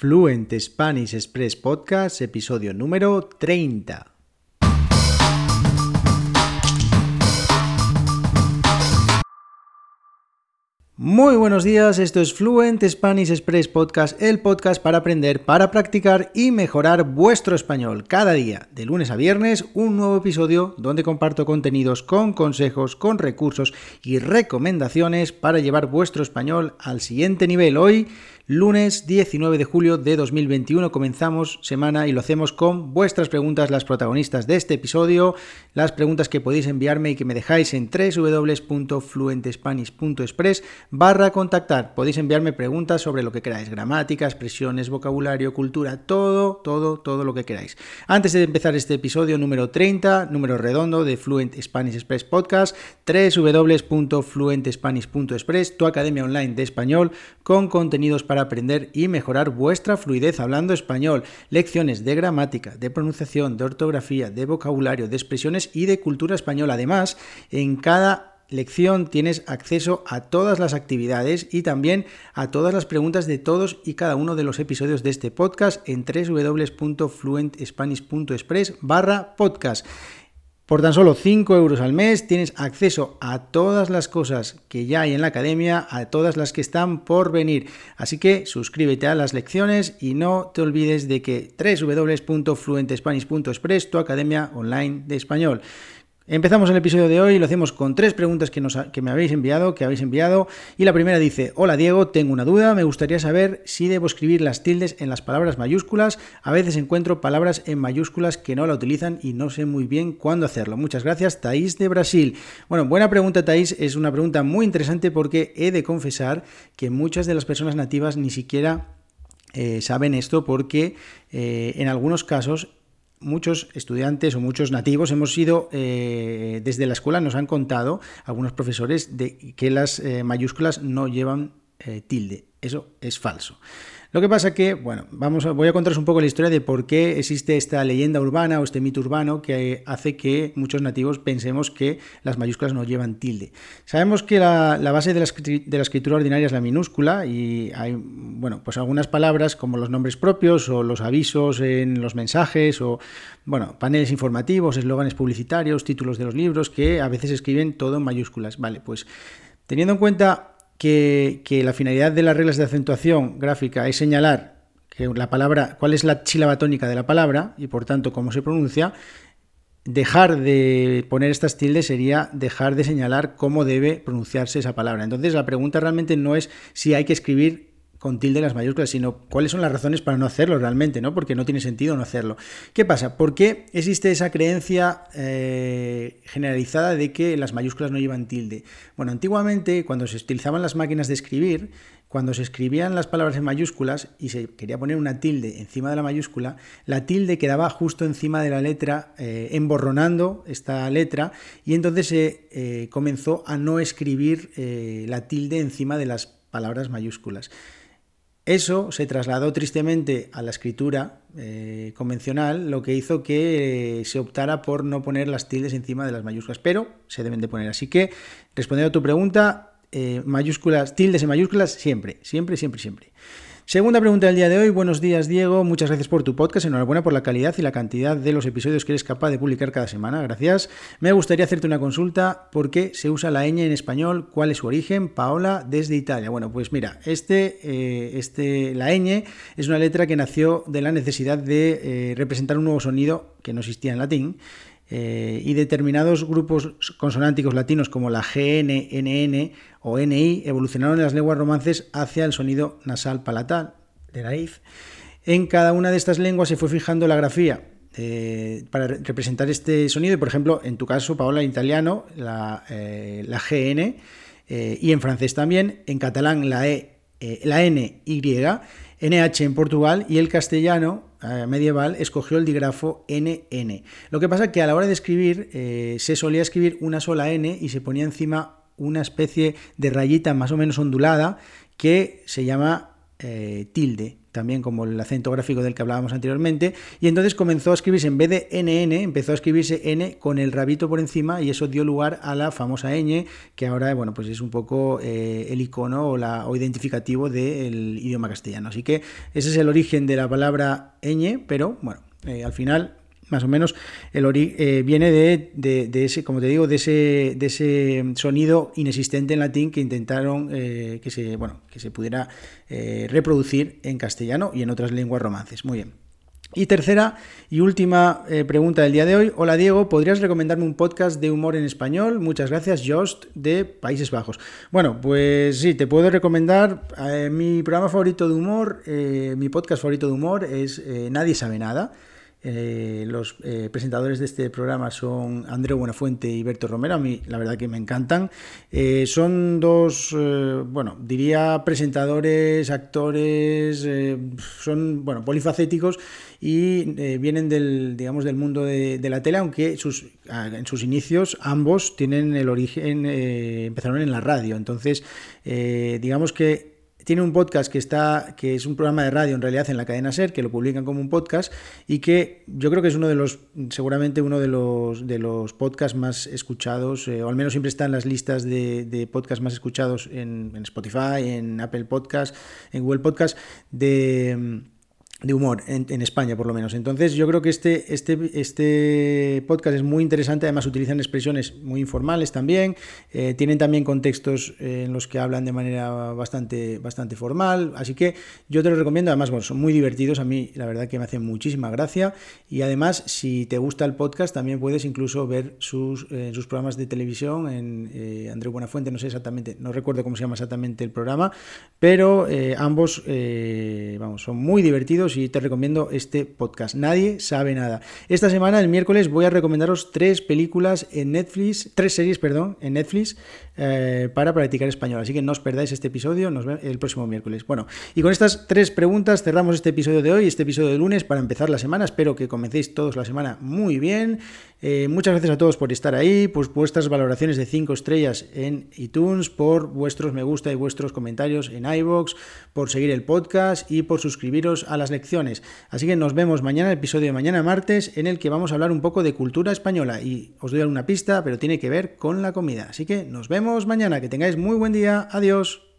Fluent Spanish Express Podcast, episodio número 30. Muy buenos días, esto es Fluent Spanish Express Podcast, el podcast para aprender, para practicar y mejorar vuestro español. Cada día, de lunes a viernes, un nuevo episodio donde comparto contenidos con consejos, con recursos y recomendaciones para llevar vuestro español al siguiente nivel. Hoy Lunes 19 de julio de 2021 comenzamos semana y lo hacemos con vuestras preguntas, las protagonistas de este episodio, las preguntas que podéis enviarme y que me dejáis en www.fluentespanish.express barra contactar. Podéis enviarme preguntas sobre lo que queráis, gramática, expresiones, vocabulario, cultura, todo, todo, todo lo que queráis. Antes de empezar este episodio número 30, número redondo de Fluent Spanish Express Podcast, www.fluentespanish.express, tu academia online de español con contenidos para aprender y mejorar vuestra fluidez hablando español, lecciones de gramática, de pronunciación, de ortografía, de vocabulario, de expresiones y de cultura española. Además, en cada lección tienes acceso a todas las actividades y también a todas las preguntas de todos y cada uno de los episodios de este podcast en www.fluentspanish.express barra podcast. Por tan solo 5 euros al mes tienes acceso a todas las cosas que ya hay en la academia, a todas las que están por venir. Así que suscríbete a las lecciones y no te olvides de que www.fluentespanish.express, tu academia online de español. Empezamos el episodio de hoy lo hacemos con tres preguntas que, que, me habéis enviado, que habéis enviado. Y la primera dice, hola Diego, tengo una duda, me gustaría saber si debo escribir las tildes en las palabras mayúsculas. A veces encuentro palabras en mayúsculas que no la utilizan y no sé muy bien cuándo hacerlo. Muchas gracias, Taís de Brasil. Bueno, buena pregunta Taís, es una pregunta muy interesante porque he de confesar que muchas de las personas nativas ni siquiera eh, saben esto porque eh, en algunos casos muchos estudiantes o muchos nativos hemos sido, eh, desde la escuela nos han contado algunos profesores de que las eh, mayúsculas no llevan eh, tilde. Eso es falso. Lo que pasa que, bueno, vamos voy a contaros un poco la historia de por qué existe esta leyenda urbana o este mito urbano que hace que muchos nativos pensemos que las mayúsculas no llevan tilde. Sabemos que la, base de la, de la, escritura ordinaria es la minúscula y hay, bueno, pues algunas palabras como los nombres propios o los avisos en los mensajes o, bueno, paneles informativos, eslóganes publicitarios, títulos de los libros que a veces escriben todo en mayúsculas. Vale, pues teniendo en cuenta que, la finalidad de las reglas de acentuación gráfica es señalar que la palabra, cuál es la sílaba tónica de la palabra y por tanto cómo se pronuncia, dejar de poner estas tildes sería dejar de señalar cómo debe pronunciarse esa palabra. Entonces la pregunta realmente no es si hay que escribir con tilde las mayúsculas, sino cuáles son las razones para no hacerlo realmente, ¿no? Porque no tiene sentido no hacerlo. ¿Qué pasa? ¿Por qué existe esa creencia eh, generalizada de que las mayúsculas no llevan tilde? Bueno, antiguamente, cuando se utilizaban las máquinas de escribir, cuando se escribían las palabras en mayúsculas y se quería poner una tilde encima de la mayúscula, la tilde quedaba justo encima de la letra, eh, emborronando esta letra, y entonces se eh, comenzó a no escribir la tilde encima de las palabras mayúsculas. Eso se trasladó tristemente a la escritura eh, convencional, lo que hizo que eh, se optara por no poner las tildes encima de las mayúsculas, pero se deben de poner. Así que, respondiendo a tu pregunta, eh, mayúsculas, tildes en mayúsculas, siempre, siempre, siempre, siempre. Segunda pregunta del día de hoy. Buenos días, Diego. Muchas gracias por tu podcast. Enhorabuena por la calidad y la cantidad de los episodios que eres capaz de publicar cada semana. Gracias. Me gustaría hacerte una consulta. ¿Por qué se usa la ñ en español? ¿Cuál es su origen? Paola, desde Italia. Bueno, pues mira, este, eh, este, la ñ es una letra que nació de la necesidad de eh, representar un nuevo sonido que no existía en latín. Eh, y determinados grupos consonánticos latinos como la GN, NN o NI evolucionaron en las lenguas romances hacia el sonido nasal palatal de nariz. En cada una de estas lenguas se fue fijando la grafía eh, para representar este sonido. Por ejemplo, en tu caso, Paola, en italiano, la, eh, la GN, y en francés también, en catalán la, e, la NY, NH en Portugal y el castellano eh, medieval escogió el dígrafo NN. Lo que pasa que a la hora de escribir eh, se solía escribir una sola N y se ponía encima una especie de rayita más o menos ondulada que se llama eh, tilde. También como el acento gráfico del que hablábamos anteriormente, y entonces comenzó a escribirse en vez de NN, empezó a escribirse N con el rabito por encima y eso dio lugar a la famosa ñ, que ahora bueno, pues es un poco eh, el icono o, la, o identificativo del idioma castellano. Así que ese es el origen de la palabra ñ, pero bueno, eh, al final más o menos el eh, viene de, ese, como te digo, de ese, de ese sonido inexistente en latín que intentaron eh, que se, bueno, que se pudiera eh, reproducir en castellano y en otras lenguas romances. Muy bien. Y tercera y última pregunta del día de hoy. Hola Diego, ¿podrías recomendarme un podcast de humor en español? Muchas gracias, Jost, de Países Bajos. Bueno, pues sí, te puedo recomendar mi programa favorito de humor, mi podcast favorito de humor es Nadie sabe nada. Eh, los eh, presentadores de este programa son Andreu Buenafuente y Berto Romero. A mí, la verdad que me encantan. Eh, son dos, bueno, diría presentadores, actores, son, bueno, polifacéticos y vienen del, digamos, del mundo de, la tele, aunque en sus inicios ambos tienen el origen, empezaron en la radio. Entonces, digamos que tiene un podcast que está, que es un programa de radio en realidad en la cadena SER, que lo publican como un podcast y que yo creo que es uno de los, seguramente uno de los, de los podcasts más escuchados, eh, o al menos siempre está en las listas de, de podcasts más escuchados en, en Spotify, en Apple Podcast, en Google Podcast, de de humor en, España, por lo menos. Entonces, yo creo que este, este, este podcast es muy interesante. Además, utilizan expresiones muy informales también. Eh, tienen también contextos eh, en los que hablan de manera bastante, bastante formal. Así que yo te lo recomiendo. Además, bueno, son muy divertidos. A mí, la verdad, que me hacen muchísima gracia. Y además, si te gusta el podcast, también puedes incluso ver sus, eh, sus programas de televisión en Andrés Buenafuente. No sé exactamente, no recuerdo cómo se llama exactamente el programa, pero ambos, vamos, son muy divertidos y te recomiendo este podcast. Nadie sabe nada. Esta semana, el miércoles, voy a recomendaros tres películas en Netflix, tres series, perdón, en Netflix eh, para practicar español. Así que no os perdáis este episodio, nos vemos el próximo miércoles. Bueno, y con estas tres preguntas cerramos este episodio de hoy, este episodio de lunes para empezar la semana. Espero que comencéis todos la semana muy bien. Eh, muchas gracias a todos por estar ahí, por vuestras valoraciones de 5 estrellas en iTunes, por vuestros me gusta y vuestros comentarios en iBox, por seguir el podcast y por suscribiros a las lecciones. Así que nos vemos mañana, el episodio de mañana martes, en el que vamos a hablar un poco de cultura española. Y os doy alguna pista, pero tiene que ver con la comida. Así que nos vemos mañana. Que tengáis muy buen día. Adiós.